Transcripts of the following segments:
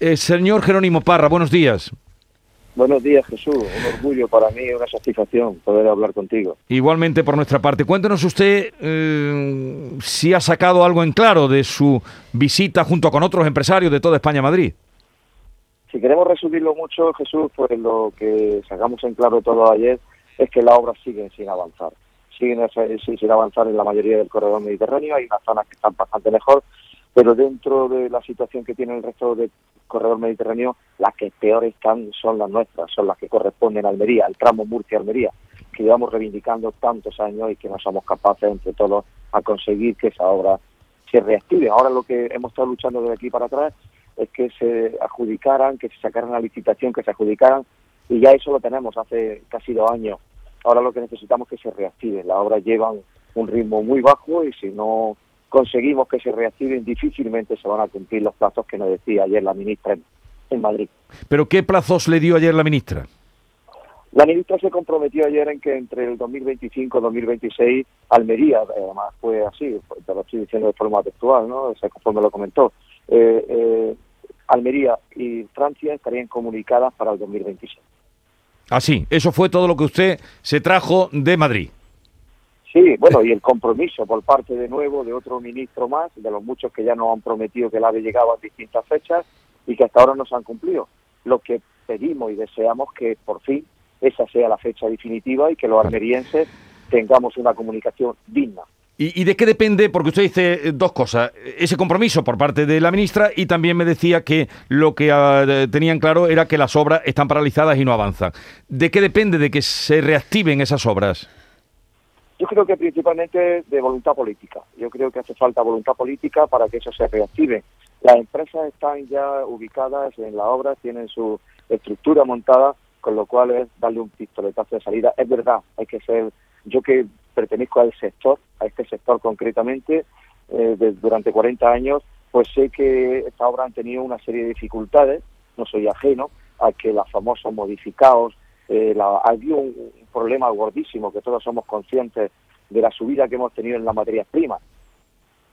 Eh, señor Jerónimo Parra, buenos días. Buenos días, Jesús. Un orgullo para mí, una satisfacción poder hablar contigo. Igualmente por nuestra parte. Cuéntenos usted eh, si ha sacado algo en claro de su visita junto con otros empresarios de toda España a Madrid. Si queremos resumirlo mucho, Jesús, pues lo que sacamos en claro todo ayer es que las obras siguen sin avanzar. Siguen sin avanzar en la mayoría del corredor mediterráneo. Hay unas zonas que están bastante mejor, pero dentro de la situación que tiene el resto del corredor mediterráneo, las que peor están son las nuestras, son las que corresponden a Almería, el tramo Murcia-Almería, que llevamos reivindicando tantos años y que no somos capaces entre todos a conseguir que esa obra se reactive. Ahora lo que hemos estado luchando desde aquí para atrás es que se adjudicaran, que se sacaran la licitación, que se adjudicaran, y ya eso lo tenemos hace casi dos años. Ahora lo que necesitamos es que se reactive. Las obras llevan un ritmo muy bajo y si no conseguimos que se reactiven, difícilmente se van a cumplir los plazos que nos decía ayer la ministra en, Madrid. ¿Pero qué plazos le dio ayer la ministra? La ministra se comprometió ayer en que entre el 2025 y 2026 Almería, además fue así, te lo estoy diciendo de forma textual, ¿no? O me lo comentó, eh, eh, Almería y Francia estarían comunicadas para el 2026. Así, eso fue todo lo que usted se trajo de Madrid. Sí, bueno, y el compromiso por parte de nuevo de otro ministro más, de los muchos que ya nos han prometido que el AVE llegaba a distintas fechas y que hasta ahora no se han cumplido. Lo que pedimos y deseamos que por fin esa sea la fecha definitiva y que los almerienses tengamos una comunicación digna. ¿Y, de qué depende? Porque usted dice eh, dos cosas. Ese compromiso por parte de la ministra y también me decía que lo que uh, tenían claro era que las obras están paralizadas y no avanzan. ¿De qué depende de que se reactiven esas obras? Yo creo que principalmente de voluntad política. Yo creo que hace falta voluntad política para que eso se reactive. Las empresas están ya ubicadas en la obra, tienen su estructura montada, con lo cual es darle un pistoletazo de salida. Es verdad, hay que ser, yo que pertenezco al sector, a este sector concretamente, eh, durante 40 años, pues sé que esta obra han tenido una serie de dificultades, no soy ajeno a que las famosos modificados, eh, la, habido un, problema gordísimo que todos somos conscientes de la subida que hemos tenido en las materias primas.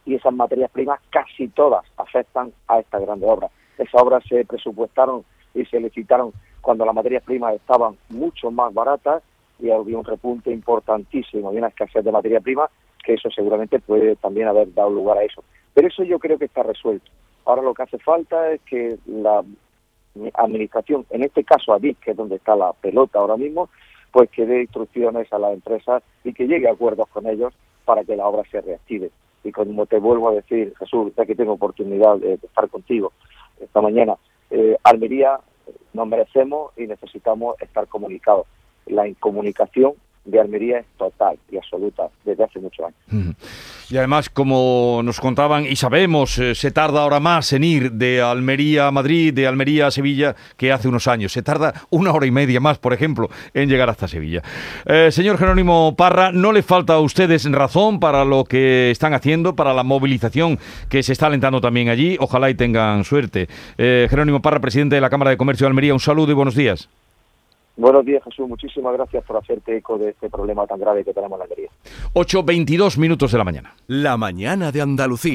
Y esas materias primas casi todas afectan a esta grande obra. Esas obras se presupuestaron y se licitaron cuando las materias primas estaban mucho más baratas y había un repunte importantísimo y una escasez de materia prima, que eso seguramente puede también haber dado lugar a eso. Pero eso yo creo que está resuelto. Ahora lo que hace falta es que la administración, en este caso a DIC, que es donde está la pelota ahora mismo, pues que dé instrucciones a las empresas y que llegue a acuerdos con ellos para que la obra se reactive. Y como te vuelvo a decir, Jesús, ya que tengo oportunidad de, estar contigo esta mañana, eh, Almería nos merecemos y necesitamos estar comunicados. La incomunicación de Almería es total y absoluta desde hace muchos años. Y además, como nos contaban y sabemos, eh, se tarda ahora más en ir de Almería a Madrid, de Almería a Sevilla, que hace unos años. Se tarda una hora y media más, por ejemplo, en llegar hasta Sevilla. Eh, señor Jerónimo Parra, ¿no le falta a ustedes razón para lo que están haciendo, para la movilización que se está alentando también allí? Ojalá y tengan suerte. Eh, Jerónimo Parra, presidente de la Cámara de Comercio de Almería, un saludo y buenos días. Buenos días, Jesús. Muchísimas gracias por hacerte eco de este problema tan grave que tenemos en la Almería. 8.22 minutos de la mañana. La mañana de Andalucía.